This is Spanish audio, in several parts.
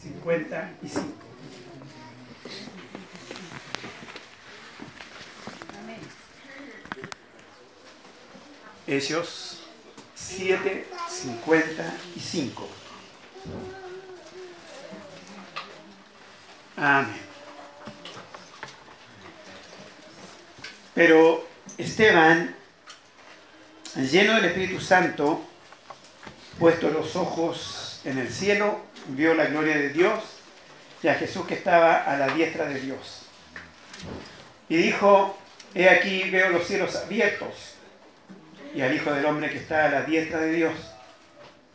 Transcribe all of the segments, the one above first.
55. Hechos 7, 55. Amén. Pero Esteban, lleno del Espíritu Santo, puesto los ojos en el cielo, vio la gloria de Dios y a Jesús que estaba a la diestra de Dios. Y dijo, he aquí veo los cielos abiertos y al Hijo del Hombre que está a la diestra de Dios.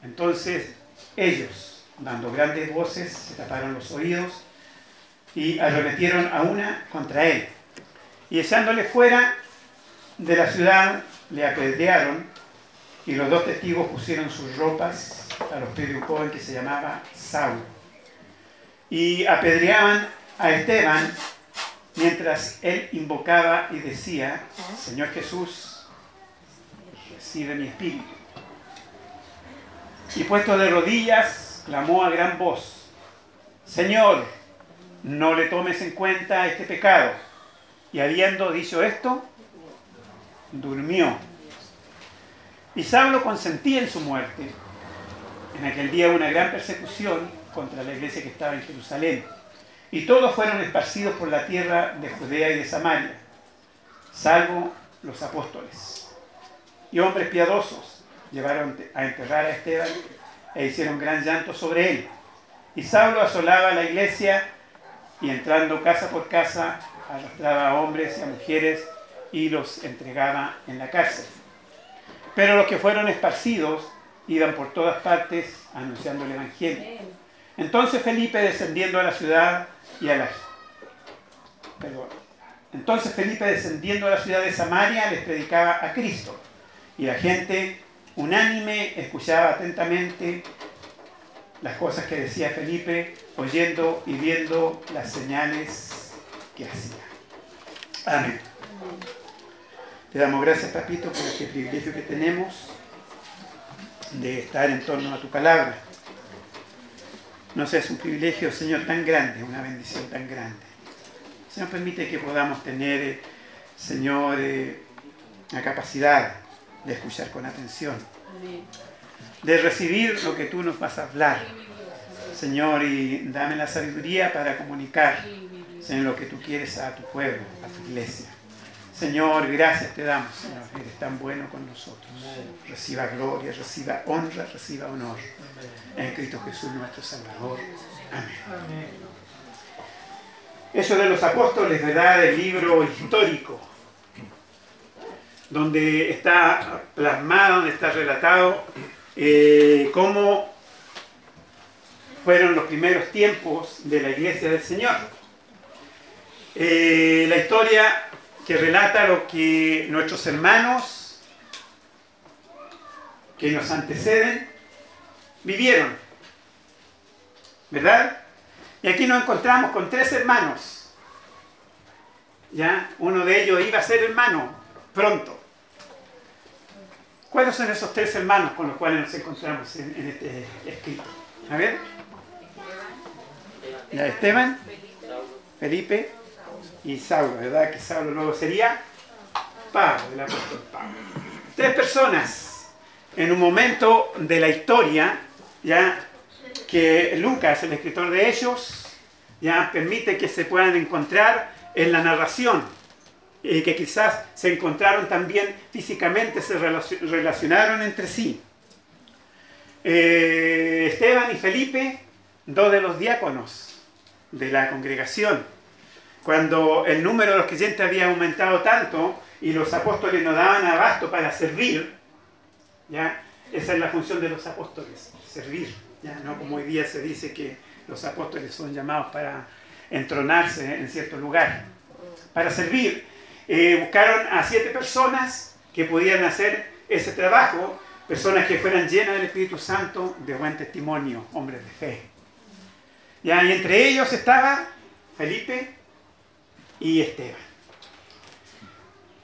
Entonces ellos, dando grandes voces, se taparon los oídos y arremetieron a una contra él. Y echándole fuera de la ciudad, le apedrearon y los dos testigos pusieron sus ropas a los pies de un joven que se llamaba Saulo. Y apedreaban a Esteban mientras él invocaba y decía, Señor Jesús, recibe mi espíritu. Y puesto de rodillas, clamó a gran voz, Señor, no le tomes en cuenta este pecado. Y habiendo dicho esto, durmió. Y Saulo consentía en su muerte. En aquel día una gran persecución contra la iglesia que estaba en Jerusalén. Y todos fueron esparcidos por la tierra de Judea y de Samaria, salvo los apóstoles. Y hombres piadosos llevaron a enterrar a Esteban e hicieron gran llanto sobre él. Y Saulo asolaba la iglesia y entrando casa por casa arrastraba a hombres y a mujeres y los entregaba en la cárcel. Pero los que fueron esparcidos iban por todas partes anunciando el Evangelio. Entonces Felipe descendiendo a la ciudad y a la... Perdón. Entonces Felipe descendiendo a la ciudad de Samaria les predicaba a Cristo. Y la gente unánime escuchaba atentamente las cosas que decía Felipe, oyendo y viendo las señales que hacía. Amén. Te damos gracias, Papito, por este privilegio que tenemos de estar en torno a tu palabra. No sé, es un privilegio, Señor, tan grande, una bendición tan grande. Señor, permite que podamos tener, Señor, eh, la capacidad de escuchar con atención, de recibir lo que tú nos vas a hablar, Señor, y dame la sabiduría para comunicar, Señor, lo que tú quieres a tu pueblo, a tu iglesia. Señor, gracias te damos, Señor, eres tan bueno con nosotros. Reciba gloria, reciba honra, reciba honor. En Cristo Jesús nuestro Salvador. Amén. Eso de los apóstoles, ¿verdad? El libro histórico, donde está plasmado, donde está relatado eh, cómo fueron los primeros tiempos de la iglesia del Señor. Eh, la historia que relata lo que nuestros hermanos que nos anteceden vivieron. ¿Verdad? Y aquí nos encontramos con tres hermanos. ¿Ya? Uno de ellos iba a ser hermano pronto. ¿Cuáles son esos tres hermanos con los cuales nos encontramos en, este escrito? A ver. Esteban, Felipe y Saulo, ¿verdad? Que Saulo luego sería Pablo, el apóstol Pablo. Tres personas en un momento de la historia, ya que Lucas, el escritor de ellos, ya permite que se puedan encontrar en la narración y que quizás se encontraron también físicamente, se relacionaron entre sí. Eh, Esteban y Felipe, dos de los diáconos de la congregación, cuando el número de los creyentes había aumentado tanto y los apóstoles no daban abasto para servir, ¿ya? esa es la función de los apóstoles, servir, ¿ya? no como hoy día se dice que los apóstoles son llamados para entronarse en cierto lugar, para servir. Eh, buscaron a siete personas que podían hacer ese trabajo, personas que fueran llenas del Espíritu Santo, de buen testimonio, hombres de fe. ¿Ya? Y entre ellos estaba Felipe, y Esteban.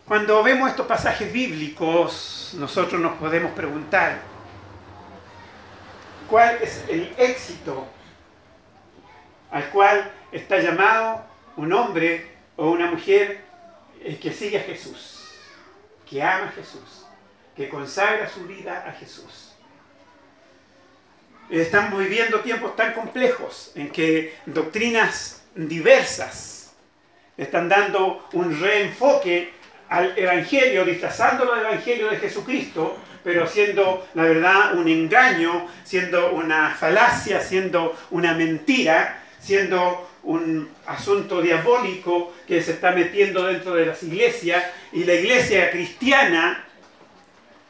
Cuando vemos estos pasajes bíblicos, nosotros nos podemos preguntar, ¿cuál es el éxito al cual está llamado un hombre o una mujer que sigue a Jesús, que ama a Jesús, que consagra su vida a Jesús. Estamos viviendo tiempos tan complejos en que doctrinas diversas están dando un reenfoque al Evangelio, disfrazándolo del Evangelio de Jesucristo, pero siendo la verdad un engaño, siendo una falacia, siendo una mentira, siendo un asunto diabólico que se está metiendo dentro de las iglesias y la iglesia cristiana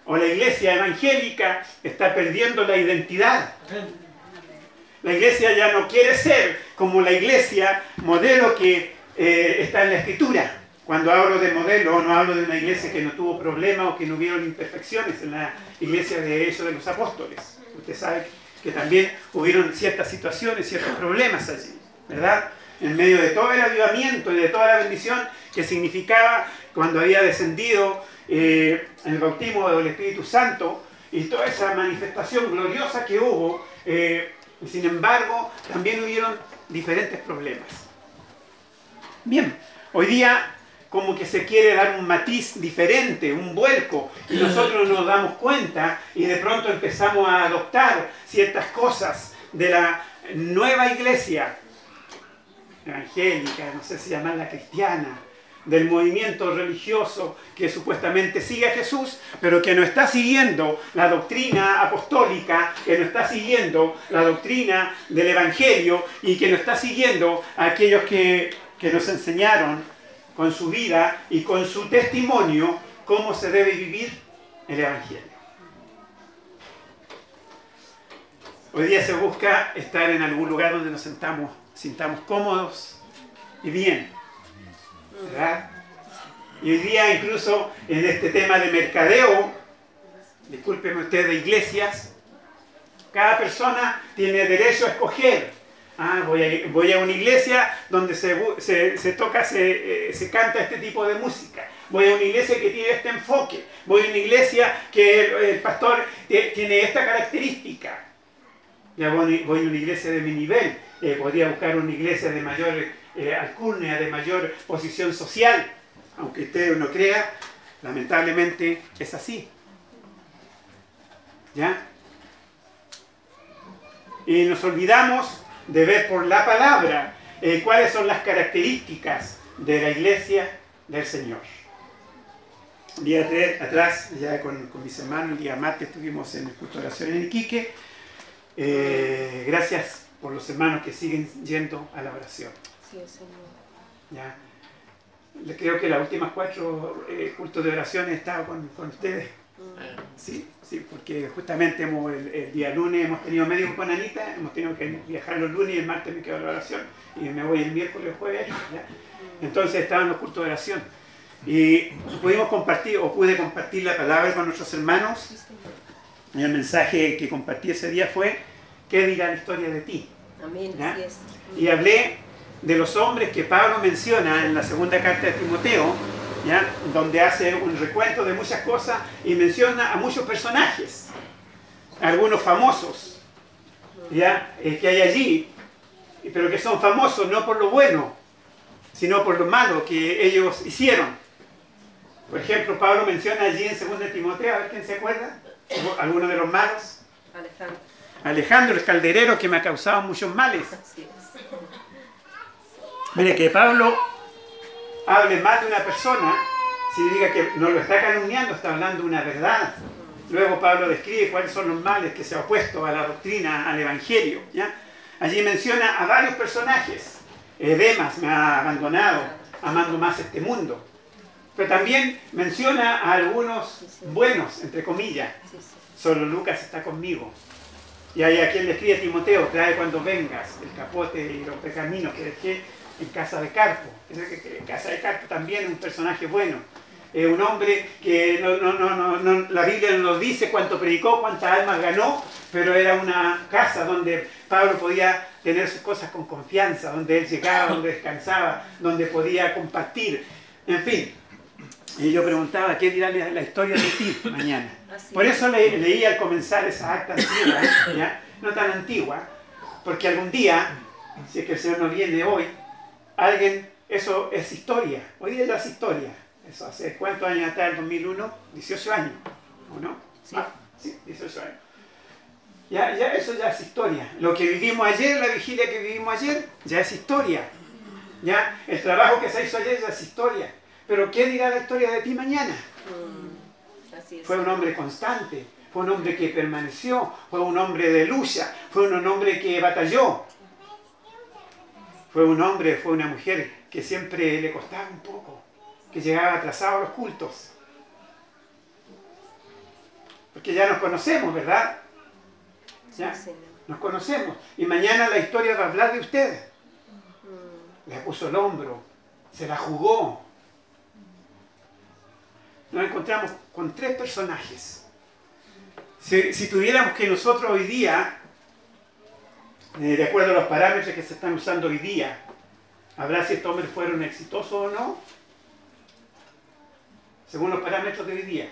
o la iglesia evangélica está perdiendo la identidad. La iglesia ya no quiere ser como la iglesia modelo que eh, está en la escritura. Cuando hablo de modelo, no hablo de una iglesia que no tuvo problemas o que no hubieron imperfecciones en la iglesia de eso de los apóstoles. Usted sabe que también hubieron ciertas situaciones, ciertos problemas allí, ¿verdad? En medio de todo el avivamiento y de toda la bendición que significaba cuando había descendido eh, el bautismo del Espíritu Santo y toda esa manifestación gloriosa que hubo, eh, sin embargo, también hubieron diferentes problemas. Bien, hoy día como que se quiere dar un matiz diferente, un vuelco, y nosotros nos damos cuenta y de pronto empezamos a adoptar ciertas cosas de la nueva iglesia evangélica, no sé si llamarla cristiana, del movimiento religioso que supuestamente sigue a Jesús, pero que no está siguiendo la doctrina apostólica, que no está siguiendo la doctrina del Evangelio y que no está siguiendo a aquellos que, que nos enseñaron con su vida y con su testimonio cómo se debe vivir el Evangelio. Hoy día se busca estar en algún lugar donde nos sentamos, sintamos cómodos y bien. ¿verdad? Y hoy día incluso en este tema de mercadeo, discúlpeme usted de iglesias, cada persona tiene derecho a escoger Ah, voy a, voy a una iglesia donde se, se, toca, se, eh, se, canta este tipo de música. Voy a una iglesia que tiene este enfoque. Voy a una iglesia que el, pastor tiene esta característica. Ya voy, voy, a una iglesia de mi nivel. Eh, podría buscar una iglesia de mayor eh, alcurnia, de mayor posición social. Aunque usted no crea, lamentablemente es así. ¿Ya? Y nos olvidamos de ver por la palabra eh, cuáles son las características de la iglesia del Señor. Un día atrás, ya con, mis hermanos, el día martes estuvimos en el culto de oración en Iquique. Eh, gracias por los hermanos que siguen yendo a la oración. Sí, Señor. ¿Ya? Creo que las últimas cuatro eh, cultos de oración he estado con, con ustedes. Sí, sí, porque justamente hemos, el, día lunes hemos tenido medio con Anita, hemos tenido que viajar los lunes y el martes me quedo la oración y me voy el miércoles o jueves. Entonces estaban los cultos de oración y pudimos compartir o pude compartir la palabra con nuestros hermanos y el mensaje que compartí ese día fue ¿qué dirá la historia de ti? Amén. Y hablé de los hombres que Pablo menciona en la segunda carta de Timoteo donde hace un recuento de muchas cosas y menciona a muchos personajes, algunos famosos ¿ya? Eh, que hay allí, pero que son famosos no por lo bueno, sino por lo malo que ellos hicieron. Por ejemplo, Pablo menciona allí en 2 Timoteo, a ver quién se acuerda, alguno de los malos. Alejandro. Alejandro, el calderero que me ha causado muchos males. Mire que Pablo hable más de una persona, si diga que no lo está calumniando, está hablando una verdad. Luego Pablo describe cuáles son los males que se ha opuesto a la doctrina, al Evangelio. ¿ya? Allí menciona a varios personajes. Demas me ha abandonado, amando más este mundo. Pero también menciona a algunos buenos, entre comillas. Solo Lucas está conmigo. Y hay a quien le escribe Timoteo, trae cuando vengas el capote y los pergaminos que dejé en Casa de Carpo. En Casa de Carpo también es un personaje bueno. Es un hombre que no, no, no, la Biblia no nos dice cuánto predicó, cuántas almas ganó, pero era una casa donde Pablo podía tener sus cosas con confianza, donde él llegaba, donde descansaba, donde podía compartir. En fin, y yo preguntaba, ¿qué dirá la historia de ti mañana? Por eso le, leí al comenzar esa acta antigua, ¿ya? no tan antigua, porque algún día si es que el Señor no viene hoy, alguien, eso es historia. Hoy día ya es historia. Eso hace cuántos años atrás, el 2001, 18 años, ¿o no? Sí. Ah, sí, 18 años. Ya, ya, eso ya es historia. Lo que vivimos ayer, la vigilia que vivimos ayer, ya es historia. ¿Ya? El trabajo que se hizo ayer ya es historia. Pero ¿qué dirá la historia de ti mañana? Mm, Así es. Fue un hombre constante, fue un hombre que permaneció, fue un hombre de lucha, fue un hombre que batalló. Fue un hombre, fue una mujer que siempre le costaba un poco, que llegaba atrasado a los cultos. Porque ya nos conocemos, ¿verdad? ¿Ya? Nos conocemos. Y mañana la historia va a hablar de ustedes. Le puso el hombro, se la jugó. Nos encontramos con tres personajes. Si, si tuviéramos que nosotros hoy día, eh, de acuerdo a los parámetros que se están usando hoy día, hablar si estos hombres fueron exitosos o no, según los parámetros de hoy día,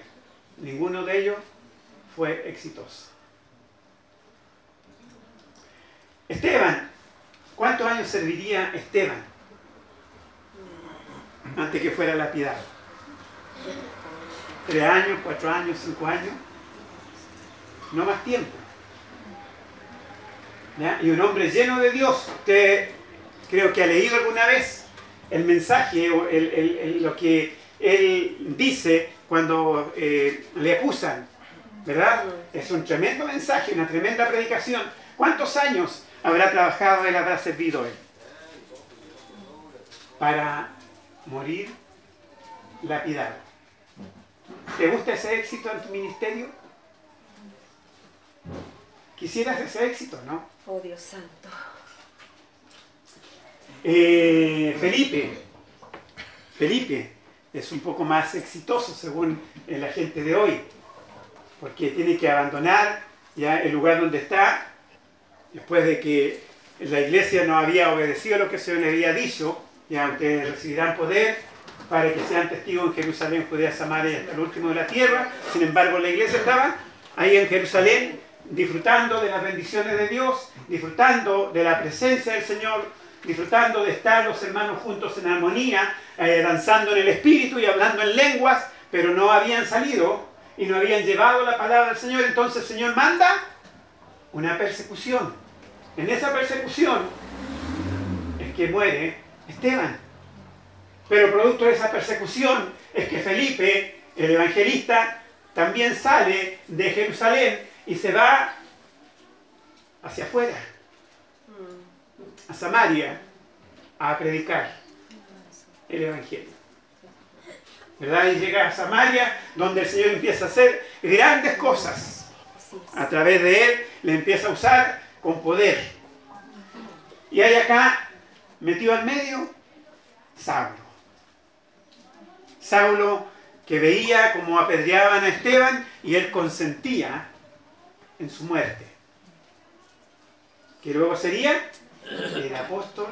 ninguno de ellos fue exitoso. Esteban, ¿cuántos años serviría Esteban antes que fuera lapidado? ¿Tres años, cuatro años, cinco años? No más tiempo. Y un hombre lleno de Dios. Usted creo que ha leído alguna vez el mensaje o lo que él dice cuando eh, le acusan. ¿Verdad? Es un tremendo mensaje, una tremenda predicación. ¿Cuántos años habrá trabajado él, habrá servido él? Para morir lapidado. ¿Te gusta ese éxito en tu ministerio? Quisieras ese éxito, ¿no? Oh Dios santo. Eh, Felipe. Felipe es un poco más exitoso según la gente de hoy, porque tiene que abandonar ya el lugar donde está, después de que la iglesia no había obedecido lo que se le había dicho, ya ustedes recibirán poder para que sean testigos en Jerusalén, Judea, Samaria y hasta el último de la tierra. Sin embargo, la iglesia estaba ahí en Jerusalén disfrutando de las bendiciones de Dios, disfrutando de la presencia del Señor, disfrutando de estar los hermanos juntos en armonía, eh, danzando en el Espíritu y hablando en lenguas, pero no habían salido y no habían llevado la palabra del Señor. Entonces el Señor manda una persecución. En esa persecución es que muere Esteban. Pero producto de esa persecución es que Felipe, el evangelista, también sale de Jerusalén y se va hacia afuera, a Samaria, a predicar el Evangelio. ¿Verdad? Y llega a Samaria, donde el Señor empieza a hacer grandes cosas. A través de él le empieza a usar con poder. Y hay acá, metido al medio, Saulo. Saulo que veía cómo apedreaban a Esteban y él consentía en su muerte. Que luego sería el apóstol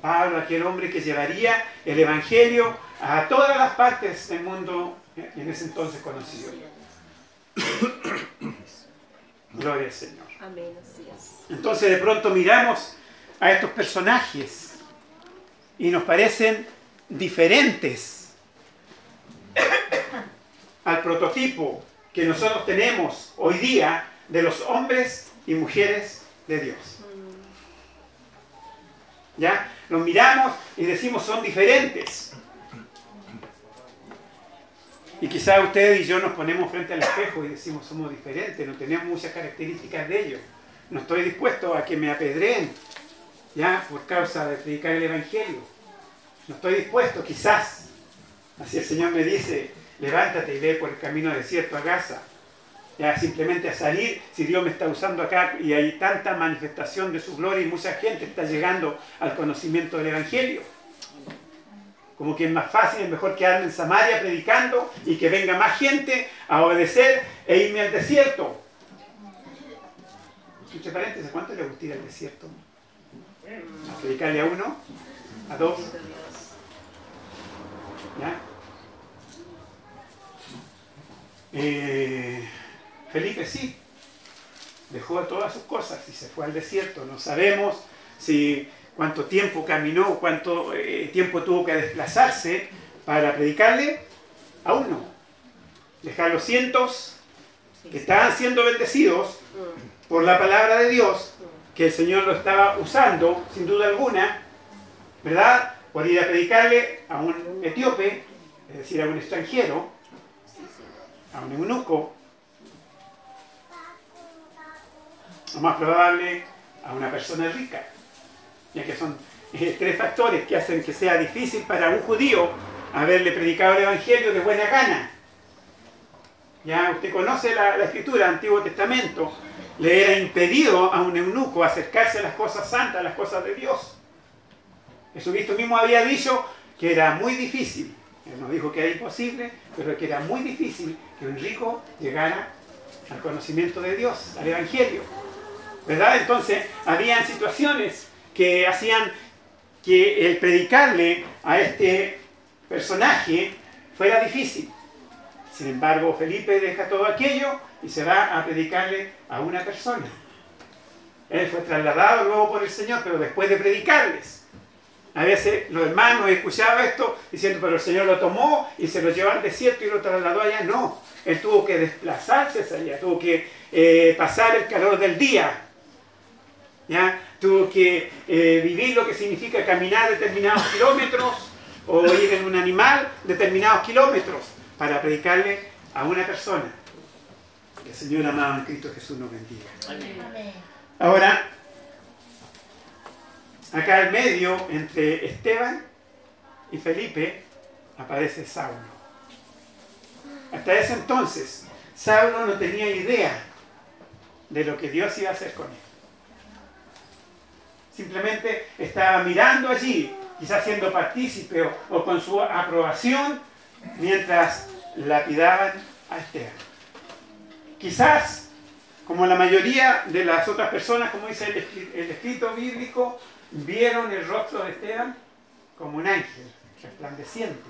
Pablo, aquel hombre que llevaría el Evangelio a todas las partes del mundo en ese entonces conocido. Gloria al Señor. Entonces de pronto miramos a estos personajes y nos parecen diferentes al prototipo que nosotros tenemos hoy día de los hombres y mujeres de Dios. ¿Ya? Los miramos y decimos son diferentes. Y quizás ustedes y yo nos ponemos frente al espejo y decimos somos diferentes, no tenemos muchas características de ellos. No estoy dispuesto a que me apedreen, ya, por causa de predicar el Evangelio. No estoy dispuesto, quizás. Así el Señor me dice, levántate y ve por el camino desierto a Gaza. Ya simplemente a salir, si Dios me está usando acá y hay tanta manifestación de su gloria y mucha gente está llegando al conocimiento del Evangelio. Como que es más fácil, es mejor quedarme en Samaria predicando y que venga más gente a obedecer e irme al desierto. Entre paréntesis, ¿cuánto le gusta ir al desierto? ¿A predicarle a uno? ¿A dos? ¿Ya? Eh, Felipe sí, dejó todas sus cosas y se fue al desierto. No sabemos si cuánto tiempo caminó, cuánto eh, tiempo tuvo que desplazarse para predicarle, a uno. Dejar los cientos que estaban siendo bendecidos por la palabra de Dios, que el Señor lo estaba usando, sin duda alguna, ¿verdad? Por ir a predicarle a un etíope, es decir, a un extranjero, a un eunuco, o más probable a una persona rica, ya que son eh, tres factores que hacen que sea difícil para un judío haberle predicado el Evangelio de buena gana. Ya usted conoce la, escritura, el Antiguo Testamento, le era impedido a un eunuco acercarse a las cosas santas, a las cosas de Dios. Jesucristo mismo había dicho que era muy difícil, él nos dijo que era imposible, pero que era muy difícil que un rico llegara al conocimiento de Dios, al Evangelio. ¿Verdad? Entonces, habían situaciones que hacían que el predicarle a este personaje fuera difícil. Sin embargo, Felipe deja todo aquello y se va a predicarle a una persona. Él fue trasladado luego por el Señor, pero después de predicarles. A veces los hermanos escuchaban esto diciendo, pero el Señor lo tomó y se lo llevó al desierto y lo trasladó allá. No, él tuvo que desplazarse allá, tuvo que eh, pasar el calor del día. ¿Ya? Tuvo que eh, vivir lo que significa caminar determinados kilómetros o ir en un animal determinados kilómetros para predicarle a una persona. Que el Señor amado en Cristo Jesús nos bendiga. Ahora, acá al medio, entre Esteban y Felipe, aparece Saulo. Hasta ese entonces, Saulo no tenía idea de lo que Dios iba a hacer con él. Simplemente estaba mirando allí quizás siendo partícipe o, con su aprobación, mientras lapidaban a Esteban. Quizás, como la mayoría de las otras personas, como dice el, escrito bíblico, vieron el rostro de Esteban como un ángel resplandeciente.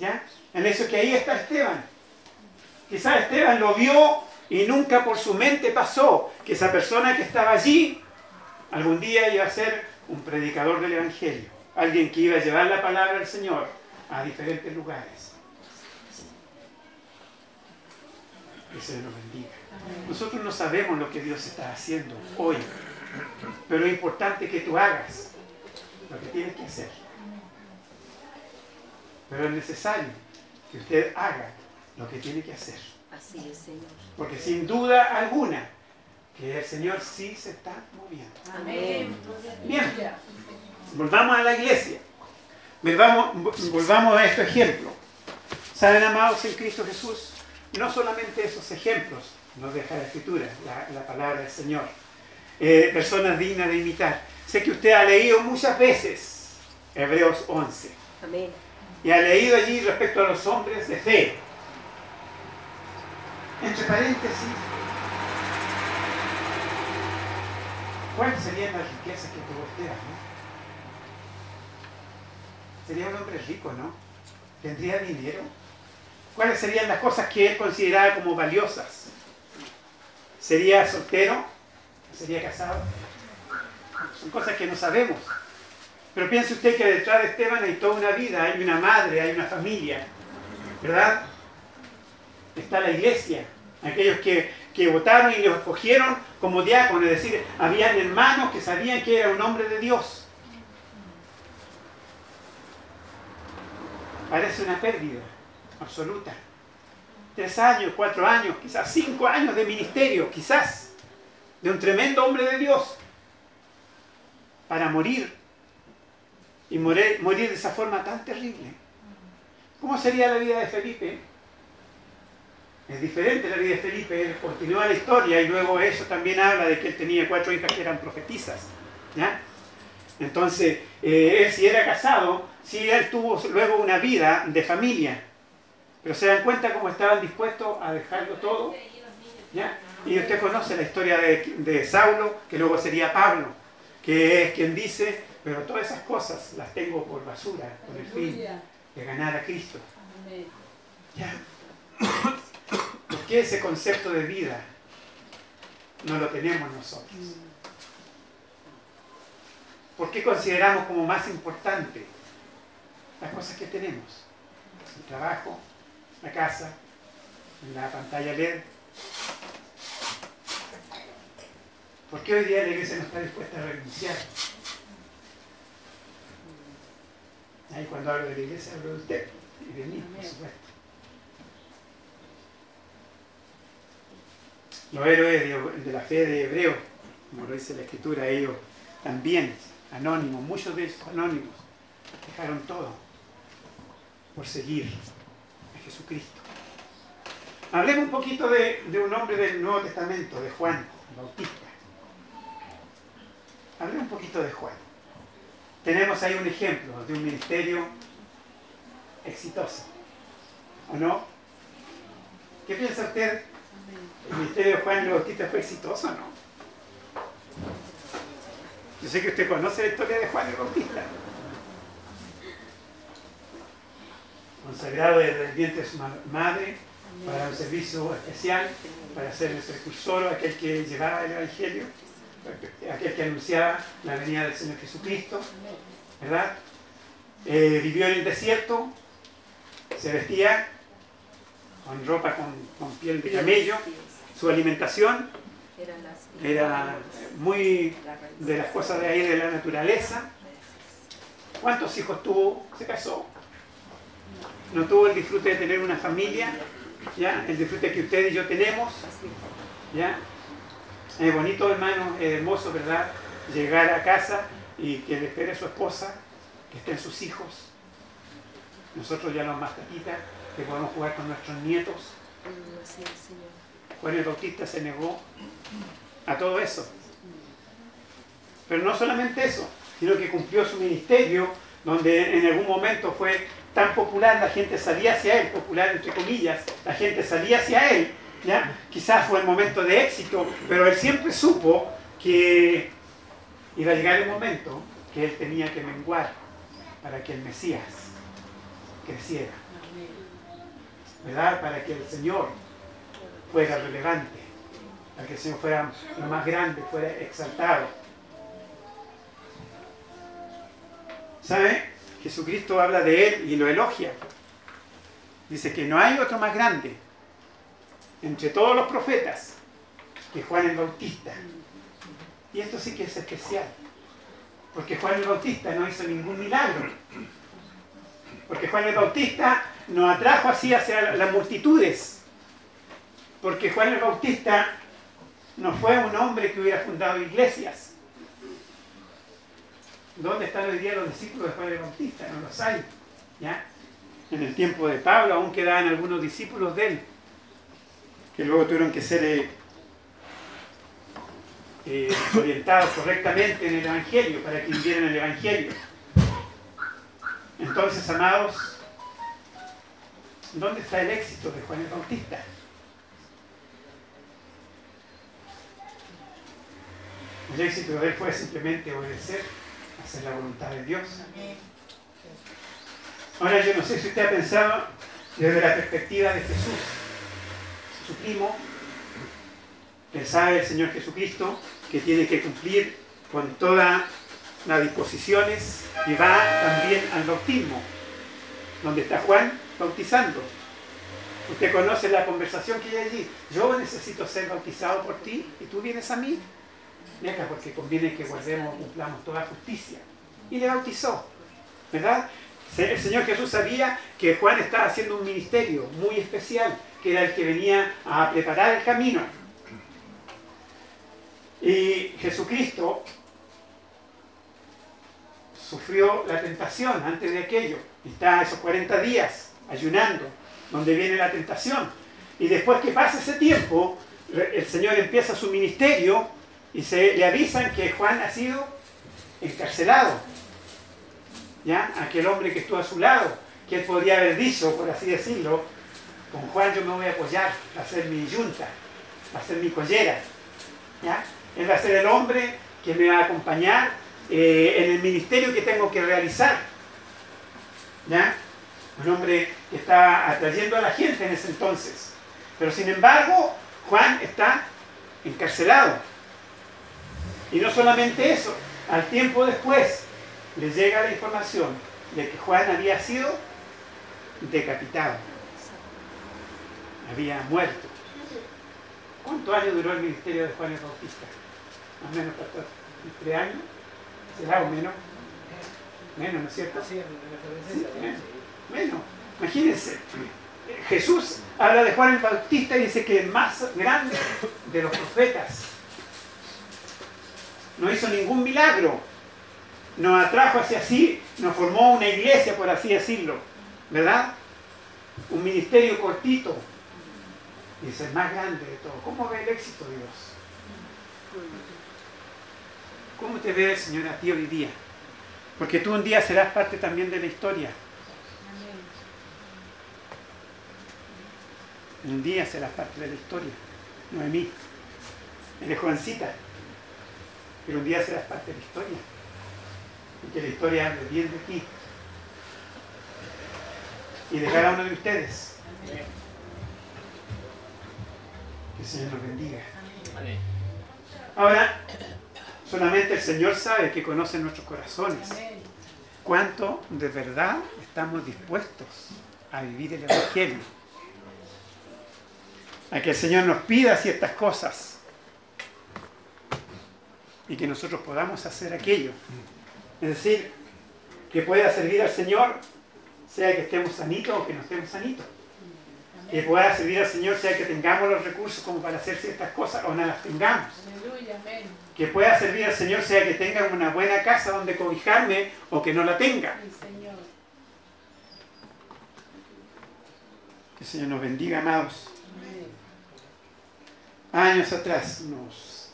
¿Ya? En eso que ahí está Esteban. Quizás Esteban lo vio y nunca por su mente pasó que esa persona que estaba allí algún día iba a ser un predicador del Evangelio, alguien que iba a llevar la palabra del Señor a diferentes lugares. Que se nos bendiga. Nosotros no sabemos lo que Dios está haciendo hoy, pero es importante que tú hagas lo que tienes que hacer. Pero es necesario que usted haga lo que tiene que hacer. Así es, Señor. Porque sin duda alguna, que el Señor sí se está moviendo. Amén. Bien, volvamos a la iglesia. Volvamos, volvamos a este ejemplo. ¿Saben, amados en Cristo Jesús? No solamente esos ejemplos nos deja la Escritura, la, palabra del Señor. Eh, personas dignas de imitar. Sé que usted ha leído muchas veces Hebreos 11. Amén. Y ha leído allí respecto a los hombres de fe. Entre paréntesis, ¿Cuáles serían las riquezas que tuvo Esteban? Sería un hombre rico, ¿no? ¿Tendría dinero? ¿Cuáles serían las cosas que él consideraba como valiosas? ¿Sería soltero? ¿Sería casado? Son cosas que no sabemos. Pero piense usted que detrás de Esteban hay toda una vida, hay una madre, hay una familia, ¿verdad? Está la iglesia, aquellos que, que votaron y lo escogieron como diácono, es decir, habían hermanos que sabían que era un hombre de Dios. Parece una pérdida absoluta. Tres años, cuatro años, quizás cinco años de ministerio, quizás, de un tremendo hombre de Dios, para morir y morir, morir de esa forma tan terrible. ¿Cómo sería la vida de Felipe? Es diferente la vida de Felipe, él continúa la historia y luego eso también habla de que él tenía cuatro hijas que eran profetizas. ¿ya? Entonces, eh, él si era casado, sí él tuvo luego una vida de familia, pero se dan cuenta cómo estaban dispuestos a dejarlo todo. ¿ya? Y usted conoce la historia de, de Saulo, que luego sería Pablo, que es quien dice, pero todas esas cosas las tengo por basura, con el fin de ganar a Cristo. ¿Ya? Porque ese concepto de vida no lo tenemos nosotros. ¿Por qué consideramos como más importante las cosas que tenemos? El trabajo, la casa, la pantalla LED. ¿Por qué hoy día la iglesia no está dispuesta a renunciar? Ahí cuando hablo de la iglesia hablo de usted y de mí, por supuesto. Los héroes de la fe de Hebreo, como lo dice la escritura, ellos también, anónimos, muchos de estos anónimos, dejaron todo por seguir a Jesucristo. Hablemos un poquito de, un hombre del Nuevo Testamento, de Juan Bautista. Hablemos un poquito de Juan. Tenemos ahí un ejemplo de un ministerio exitoso. ¿O no? ¿Qué piensa usted? ¿El ministerio de Juan el Bautista fue exitoso no? Yo sé que usted conoce la historia de Juan el Bautista. Consagrado desde el vientre de su madre para un servicio especial, para ser el precursor, aquel que llevaba el Evangelio, aquel que anunciaba la venida del Señor Jesucristo, ¿verdad? Eh, vivió en el desierto, se vestía con ropa con, piel de camello, su alimentación era muy de las cosas de ahí de la naturaleza. ¿Cuántos hijos tuvo? Se casó. No tuvo el disfrute de tener una familia, ¿ya? El disfrute que usted y yo tenemos, ¿ya? Es bonito, hermano, es hermoso, ¿verdad? Llegar a casa y que le espere su esposa, que estén sus hijos. Nosotros ya los más taquitas, que podemos jugar con nuestros nietos. Juan el Bautista se negó a todo eso. Pero no solamente eso, sino que cumplió su ministerio, donde en algún momento fue tan popular, la gente salía hacia él, popular entre comillas, la gente salía hacia él, ¿ya? Quizás fue el momento de éxito, pero él siempre supo que iba a llegar el momento que él tenía que menguar para que el Mesías creciera. ¿Verdad? Para que el Señor fuera relevante, para que el Señor fuera lo más grande, fuera exaltado. ¿Sabe? Jesucristo habla de él y lo elogia. Dice que no hay otro más grande entre todos los profetas que Juan el Bautista. Y esto sí que es especial. Porque Juan el Bautista no hizo ningún milagro. Porque Juan el Bautista no atrajo así hacia las multitudes. Porque Juan el Bautista no fue un hombre que hubiera fundado iglesias. ¿Dónde están hoy día los discípulos de Juan el Bautista? No los hay. ¿ya? En el tiempo de Pablo aún quedaban algunos discípulos de él, que luego tuvieron que ser eh, eh, orientados correctamente en el Evangelio, para que vivieran el Evangelio. Entonces, amados, ¿dónde está el éxito de Juan el Bautista? El éxito de él fue simplemente obedecer hacer la voluntad de Dios. Ahora yo no sé si usted ha pensado desde la perspectiva de Jesús, su primo, que sabe el Señor Jesucristo que tiene que cumplir con todas las disposiciones y va también al bautismo, donde está Juan bautizando. Usted conoce la conversación que hay allí. Yo necesito ser bautizado por ti y tú vienes a mí porque conviene que guardemos, cumplamos toda justicia. Y le bautizó, ¿verdad? El Señor Jesús sabía que Juan estaba haciendo un ministerio muy especial, que era el que venía a preparar el camino. Y Jesucristo sufrió la tentación antes de aquello. Está esos 40 días ayunando, donde viene la tentación. Y después que pasa ese tiempo, el Señor empieza su ministerio y se le avisan que Juan ha sido encarcelado. ¿Ya? Aquel hombre que estuvo a su lado, que él podría haber dicho, por así decirlo, con Juan yo me voy a apoyar, va a ser mi yunta, va a ser mi collera. ¿Ya? Él va a ser el hombre que me va a acompañar eh, en el ministerio que tengo que realizar. ¿Ya? Un hombre que está atrayendo a la gente en ese entonces. Pero sin embargo, Juan está encarcelado. Y no solamente eso, Al tiempo después le llega la información de que Juan había sido decapitado, había muerto. ¿Cuántos años duró el ministerio de Juan el Bautista? Más o menos, pastor. ¿Tres años? ¿Será o menos? Menos, ¿no es cierto? Sí, menos. Imagínense, Jesús habla de Juan el Bautista y dice que el más grande de los profetas. No hizo ningún milagro. Nos atrajo hacia sí, nos formó una iglesia, por así decirlo. ¿Verdad? Un ministerio cortito. Y es el más grande de todo. ¿Cómo ve el éxito Dios? ¿Cómo te ve el Señor a ti hoy día? Porque tú un día serás parte también de la historia. Un día serás parte de la historia. No de mí. Eres jovencita. Pero un día serás parte de la historia. Y que la historia hable bien de ti. Y de cada uno de ustedes. Que el Señor nos bendiga. Ahora, solamente el Señor sabe que conoce nuestros corazones. ¿Cuánto de verdad estamos dispuestos a vivir el Evangelio? A que el Señor nos pida ciertas cosas y que nosotros podamos hacer aquello. Es decir, que pueda servir al Señor, sea que estemos sanitos o que no estemos sanitos. Que pueda servir al Señor, sea que tengamos los recursos como para hacer ciertas cosas o no las tengamos. Que pueda servir al Señor, sea que tenga una buena casa donde cobijarme o que no la tenga. Que el Señor nos bendiga, amados. Años atrás, unos,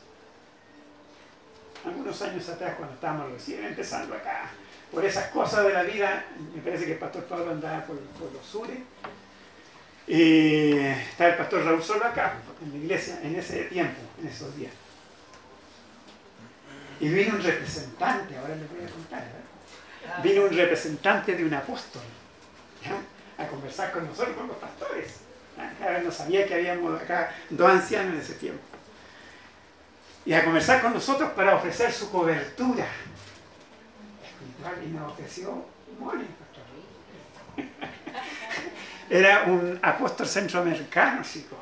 algunos años atrás, cuando estábamos recién empezando acá, por esas cosas de la vida, me parece que el pastor Pablo andaba por, los sures, y estaba el pastor Raúl solo acá, en la iglesia, en ese tiempo, en esos días. Y vino un representante, ahora les voy a contar, ¿verdad? vino un representante de un apóstol ¿ya? a conversar con nosotros, con los pastores. No sabía que habíamos acá dos ancianos en ese tiempo. Y a conversar con nosotros para ofrecer su cobertura espiritual y nos ofreció money. Era un apóstol centroamericano, chico.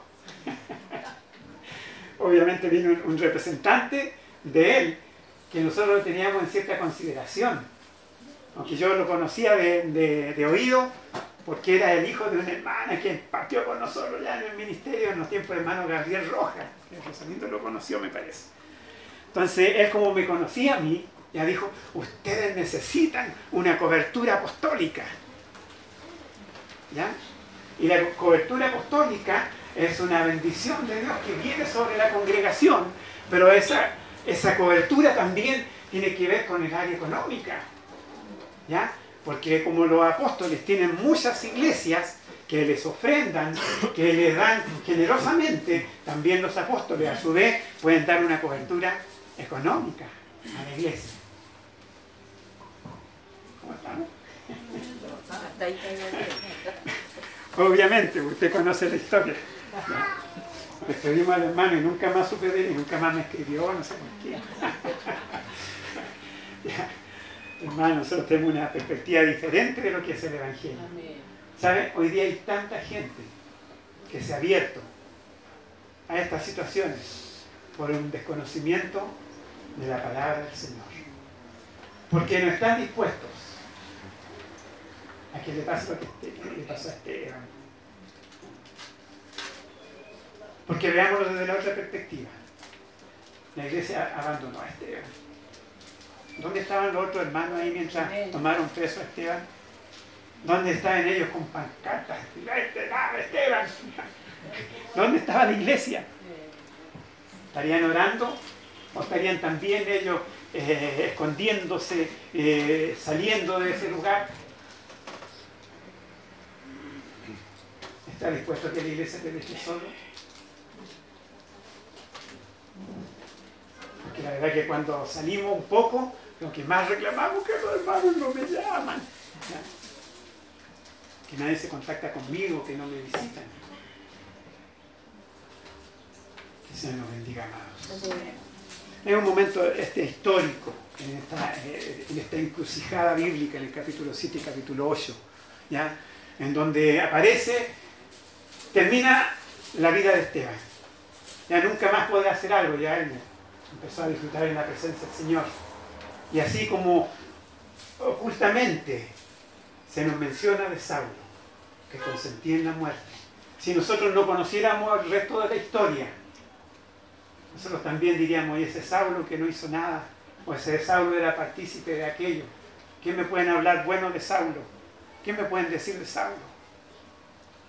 Obviamente vino un- representante de él que nosotros lo teníamos en cierta consideración. Aunque yo lo conocía de- de oído, porque era el hijo de una hermana que partió con nosotros ya en el ministerio en los tiempos de hermano Gabriel Rojas, que Rosalindo lo conoció, me parece. Entonces, él como me conocía a mí, ya dijo, ustedes necesitan una cobertura apostólica. ¿Ya? Y la cobertura apostólica es una bendición de Dios que viene sobre la congregación, pero esa, esa cobertura también tiene que ver con el área económica. ¿Ya? Porque como los apóstoles tienen muchas iglesias que les ofrendan, que les dan generosamente, también los apóstoles a su vez pueden dar una cobertura económica a la iglesia. ¿Cómo estamos? Obviamente, usted conoce la historia. Le pedimos al hermano y nunca más supe de y nunca más me escribió, no sé por qué. Hermano, nosotros tenemos una perspectiva diferente de lo que es el Evangelio. ¿Sabe? Hoy día hay tanta gente que se ha abierto a estas situaciones por un desconocimiento de la palabra del Señor. Porque no están dispuestos a que le pase lo que este- le pasó a Esteban. Porque veámoslo desde la otra perspectiva. La iglesia abandonó a Esteban. ¿Dónde estaban los otros hermanos ahí mientras tomaron preso a Esteban? ¿Dónde estaban ellos con pancartas? ¡Este, Esteban! ¿Dónde estaba la iglesia? ¿Estarían orando? ¿O estarían también ellos eh, escondiéndose, eh, saliendo de ese lugar? ¿Está dispuesto a que la iglesia te deje solo? Porque la verdad que cuando salimos un poco, lo que más reclamamos que los hermanos no me llaman. ¿ya? Que nadie se contacta conmigo, que no me visitan. Que Señor nos bendiga, amados. Es un momento este, histórico en esta, eh, en esta encrucijada bíblica en el capítulo 7 y capítulo 8, ¿ya? en donde aparece, termina la vida de Esteban. Ya nunca más podrá hacer algo, ya él empezó a disfrutar en la presencia del Señor. Y así como ocultamente se nos menciona de Saulo, que consentía en la muerte. Si nosotros no conociéramos el resto de la historia, nosotros también diríamos, y ese Saulo que no hizo nada, o ese Saulo era partícipe de aquello. ¿Quién me pueden hablar bueno de Saulo? ¿Quién me pueden decir de Saulo?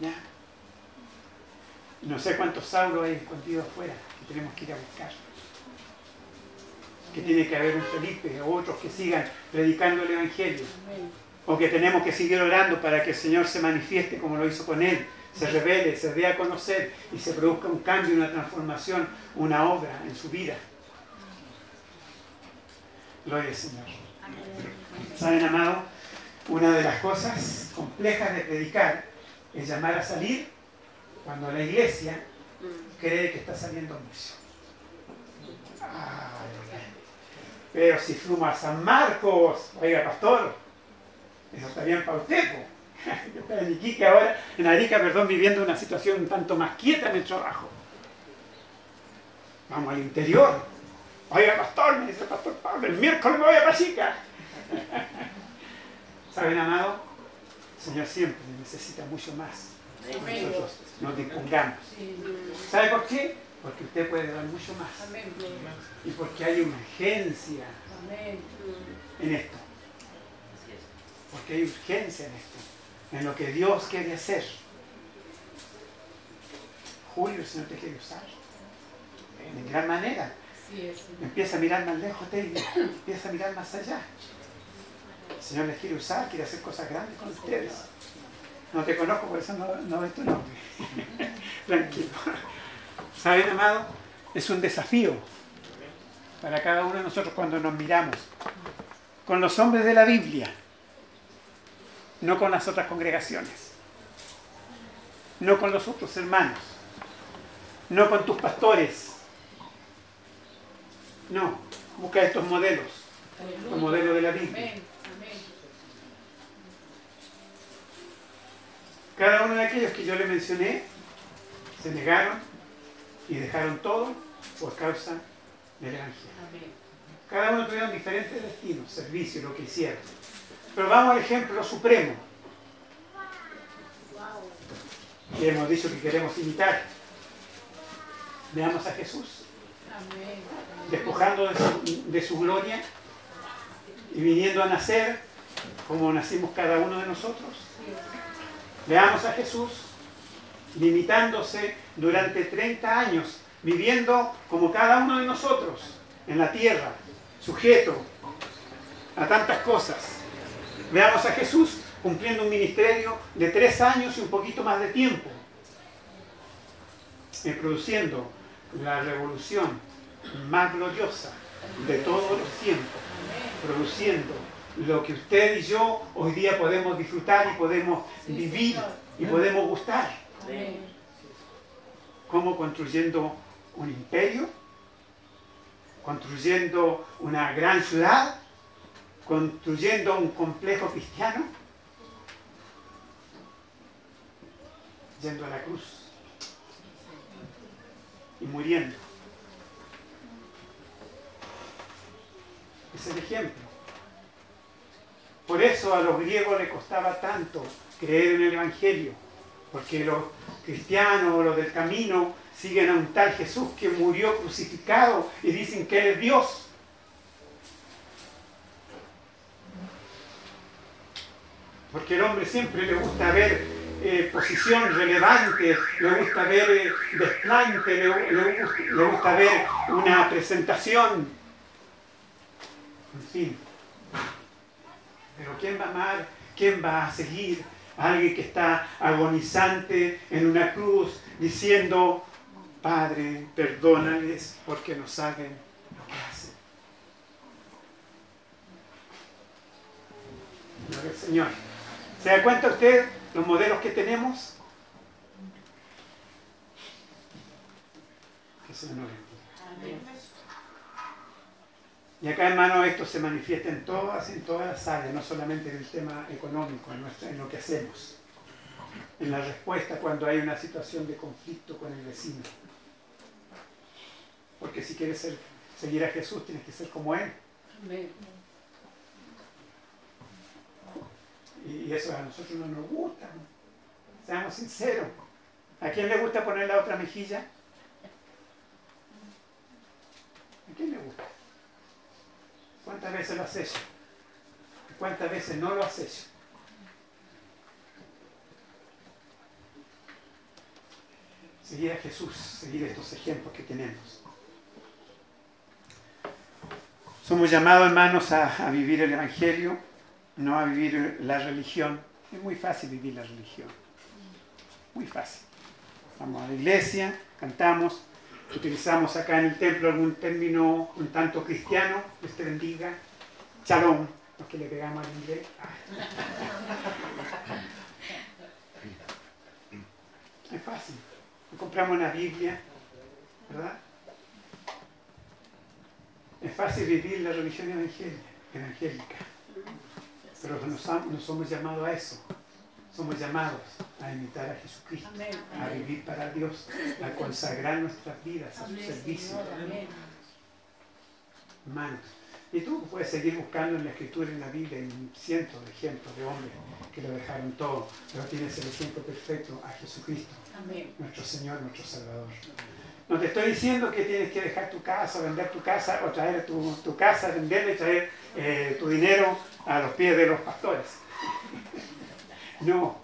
¿Ya? No sé cuántos Saulos hay escondidos afuera que tenemos que ir a buscar. Que tiene que haber un Felipe o otros que sigan predicando el Evangelio. O que tenemos que seguir orando para que el Señor se manifieste como lo hizo con él, se revele, se dé a conocer y se produzca un cambio, una transformación, una obra en su vida. Gloria al Señor. ¿Saben, amado? Una de las cosas complejas de predicar es llamar a salir cuando la iglesia cree que está saliendo mucho. Pero si fuimos a San Marcos, oiga, pastor, eso está bien para usted. Yo estoy en Iquique ahora, en Arica, perdón, viviendo una situación un tanto más quieta en el trabajo. Vamos al interior. Oiga, pastor, me dice el pastor Pablo, el miércoles me voy a Pasica. ¿Saben, amado? El Señor siempre necesita mucho más. Nosotros nos dispongamos. ¿Sabe por qué? Porque usted puede dar mucho más. Y porque hay urgencia en esto. Porque hay urgencia en esto. En lo que Dios quiere hacer. Julio, el Señor te quiere usar. En gran manera. Empieza a mirar más lejos, te empieza a mirar más allá. El Señor les quiere usar, quiere hacer cosas grandes con ustedes. No te conozco, por eso no, no ves tu nombre. Tranquilo. ¿Saben, amado? Es un desafío para cada uno de nosotros cuando nos miramos con los hombres de la Biblia, no con las otras congregaciones, no con los otros hermanos, no con tus pastores. No, busca estos modelos, los modelos de la Biblia. Cada uno de aquellos que yo le mencioné se negaron y dejaron todo por causa del Evangelio. Cada uno tuvieron diferentes destinos, servicios, lo que hicieron. Pero vamos al ejemplo supremo. Y hemos dicho que queremos imitar. Veamos a Jesús. Despojando de su, de su gloria y viniendo a nacer como nacimos cada uno de nosotros Veamos a Jesús limitándose durante 30 años, viviendo como cada uno de nosotros en la tierra, sujeto a tantas cosas. Veamos a Jesús cumpliendo un ministerio de tres años y un poquito más de tiempo, y produciendo la revolución más gloriosa de todos los tiempos, produciendo lo que usted y yo hoy día podemos disfrutar y podemos vivir y podemos gustar. ¿Cómo construyendo un imperio? ¿Construyendo una gran ciudad? ¿Construyendo un complejo cristiano? Yendo a la cruz y muriendo. Es el ejemplo. Por eso a los griegos les costaba tanto creer en el Evangelio, porque los cristianos, los del camino, siguen a un tal Jesús que murió crucificado y dicen que Él es Dios. Porque el hombre siempre le gusta ver eh, posición relevante, le gusta ver eh, desplante, le gusta ver una presentación. En fin. Pero ¿quién va a amar? ¿Quién va a seguir alguien que está agonizante en una cruz diciendo, Padre, perdónales porque no saben lo que hacen? Señor. ¿Se da cuenta usted los modelos que tenemos? Que se nos Y acá, hermano, esto se manifiesta en todas, en todas las áreas, no solamente en el tema económico, en, nuestra- en lo que hacemos, en la respuesta cuando hay una situación de conflicto con el vecino. Porque si quieres ser- seguir a Jesús, tienes que ser como Él. Amén. Y eso a nosotros no nos gusta. ¿no? Seamos sinceros. ¿A quién le gusta poner la otra mejilla? ¿A quién le gusta? ¿Cuántas veces lo has hecho? ¿Cuántas veces no lo has hecho? Seguir a Jesús, seguir estos ejemplos que tenemos. Somos llamados, hermanos, a, a vivir el Evangelio, no a vivir la religión. Es muy fácil vivir la religión. Muy fácil. Vamos a la iglesia, cantamos, utilizamos acá en el templo algún término un tanto cristiano, Dios te bendiga, shalom, los que le pegamos al inglés. Es fácil. Compramos una Biblia, ¿verdad? Es fácil vivir la religión evangélica, pero no somos llamados a eso. Somos llamados a imitar a Jesucristo, Amén. a vivir para Dios, a consagrar nuestras vidas a su servicio. Amén. Hermanos, y tú puedes seguir buscando en la Escritura, en la Biblia, en cientos de ejemplos de hombres que lo dejaron todo, pero tienes el ejemplo perfecto a Jesucristo, nuestro Señor, nuestro Salvador. No te estoy diciendo que tienes que dejar tu casa, vender tu casa, o traer tu, tu casa, venderla y traer eh, tu dinero a los pies de los pastores. No.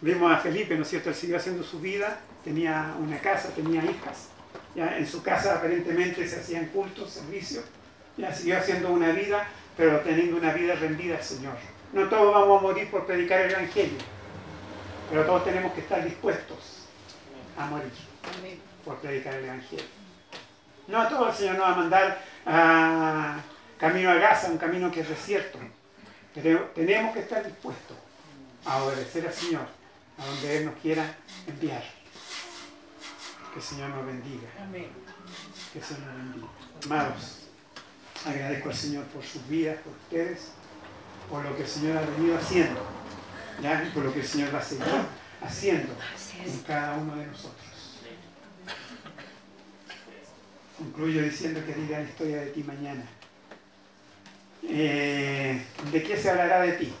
Vimos a Felipe, ¿no es cierto? Él siguió haciendo su vida, tenía una casa, tenía hijas. Ya en su casa aparentemente se hacían cultos, servicios. Ya siguió haciendo una vida, pero teniendo una vida rendida al Señor. No todos vamos a morir por predicar el Evangelio, pero todos tenemos que estar dispuestos a morir por predicar el Evangelio. No a todos el Señor nos va a mandar a camino a Gaza, un camino que es desierto. Pero tenemos que estar dispuestos a obedecer al Señor, a donde Él nos quiera enviar. Que el Señor nos bendiga. Amén. Que el Señor nos bendiga. Amados, agradezco al Señor por sus vidas, por ustedes, por lo que el Señor ha venido haciendo, ¿ya? y por lo que el Señor va a seguir haciendo en cada uno de nosotros. Concluyo diciendo que dirá la historia de ti mañana. Eh, ¿De qué se hablará de ti?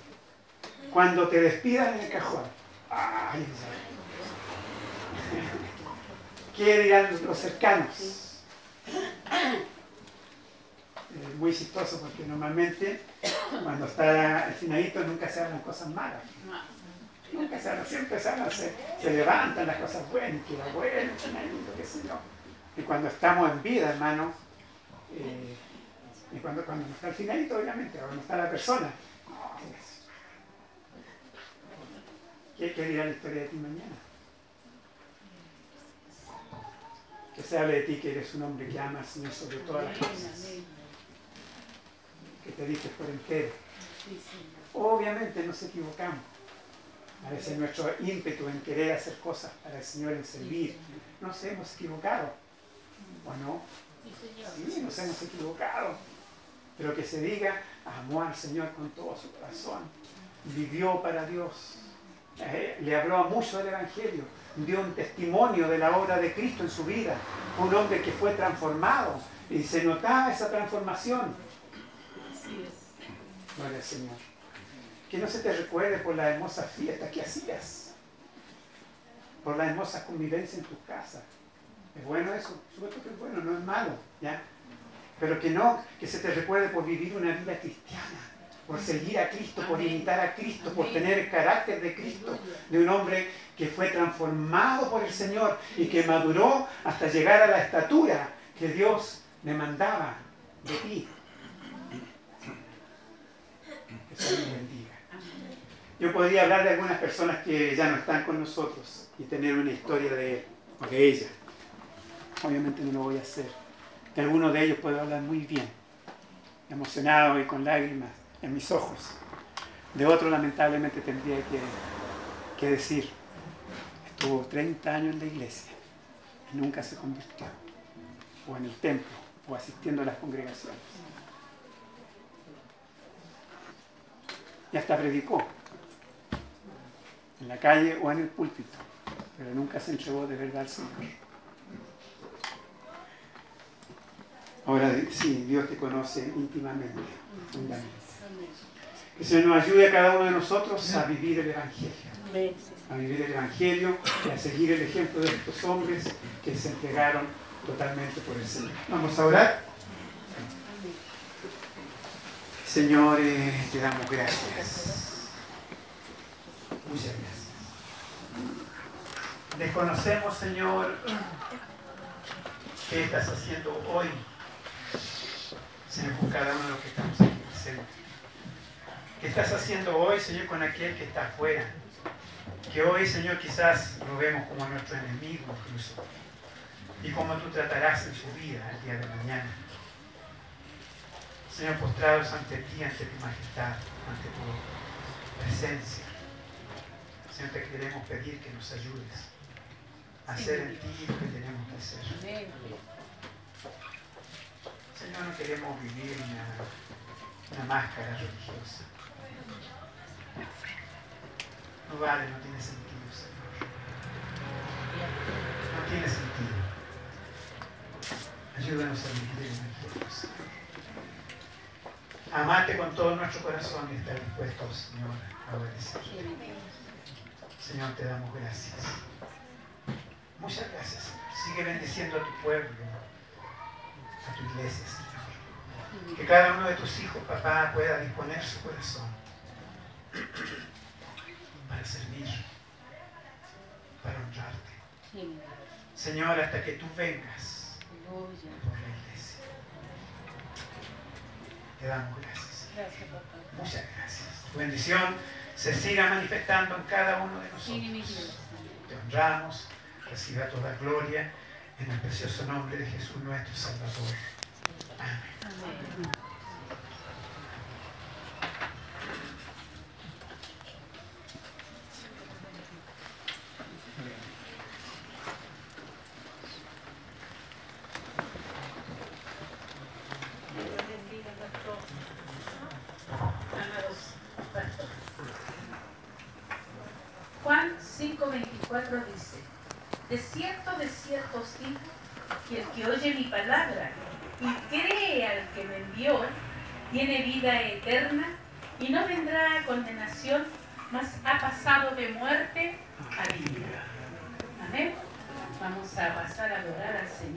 Cuando te despidan en el cajón. Ay, ¿Qué dirán los cercanos? Muy chistoso porque normalmente cuando está el finadito nunca se hablan cosas malas. Nunca se hablan, siempre se hablan, se, se levantan las cosas buenas, que la buena, finadito, qué sé yo. Y cuando estamos en vida, hermano, eh, y cuando, cuando no está el finadito, obviamente, cuando no está la persona, no, es- ¿qué, qué dirá la historia de ti mañana? Que se hable de ti que eres un hombre que ama al Señor sobre todas las cosas, que te diste por entero. Obviamente nos equivocamos. A veces nuestro ímpetu en querer hacer cosas para el Señor, en servir, nos hemos equivocado. ¿O no? Sí, nos hemos equivocado. Pero que se diga, amó al Señor con todo su corazón. Vivió para Dios. Eh, le habló a mucho del Evangelio. Dio un testimonio de la obra de Cristo en su vida. Un hombre que fue transformado. Y se notaba esa transformación. Así es. Gloria al Señor. Que no se te recuerde por la hermosa fiesta que hacías. Por la hermosa convivencia en tu casa. ¿Es bueno eso? Supuesto que es bueno, no es malo. ¿ya? Pero que no, que se te recuerde por vivir una vida cristiana. Por seguir a Cristo, por imitar a Cristo, por tener el carácter de Cristo. De un hombre que fue transformado por el Señor y que maduró hasta llegar a la estatura que Dios demandaba de ti. Que Señor bendiga. Yo podría hablar de algunas personas que ya no están con nosotros y tener una historia de, de ella. Obviamente no lo voy a hacer. De algunos de ellos puedo hablar muy bien, emocionado y con lágrimas en mis ojos. De otro lamentablemente tendría que, que decir, estuvo 30 años en la iglesia y nunca se convirtió, o en el templo, o asistiendo a las congregaciones. Y hasta predicó, en la calle o en el púlpito, pero nunca se entregó de verdad al Señor. Ahora sí, Dios te conoce íntimamente. Que Señor nos ayude a cada uno de nosotros a vivir el Evangelio. A vivir el Evangelio y a seguir el ejemplo de estos hombres que se entregaron totalmente por el Señor. Vamos a orar. Señor, eh, te damos gracias. Muchas gracias. Desconocemos, Señor, qué estás haciendo hoy, Señor, con cada uno de los que estamos aquí presentes. ¿Qué estás haciendo hoy, Señor, con aquel que está afuera? Que hoy, Señor, quizás lo vemos como nuestro enemigo incluso. Y cómo tú tratarás en su vida el día de mañana. Señor, postrados ante ti, ante tu majestad, ante tu presencia. Señor, te queremos pedir que nos ayudes a hacer en ti lo que tenemos que hacer. Señor, no queremos vivir una, una máscara religiosa. No vale, no tiene sentido, Señor. No tiene sentido. Ayúdanos a vivir el Evangelio, Señor. Amate con todo nuestro corazón y estar dispuestos, Señor, a obedecer. Señor, te damos gracias. Muchas gracias, Señor. Sigue bendiciendo a tu pueblo, a tu iglesia, Señor. Que cada uno de tus hijos, papá, pueda disponer su corazón para servir, para honrarte. Señor, hasta que tú vengas por la iglesia. Te damos gracias. Gracias, papá. Muchas gracias. Tu bendición se siga manifestando en cada uno de nosotros. Te honramos, reciba toda gloria en el precioso nombre de Jesús nuestro Salvador. Amén.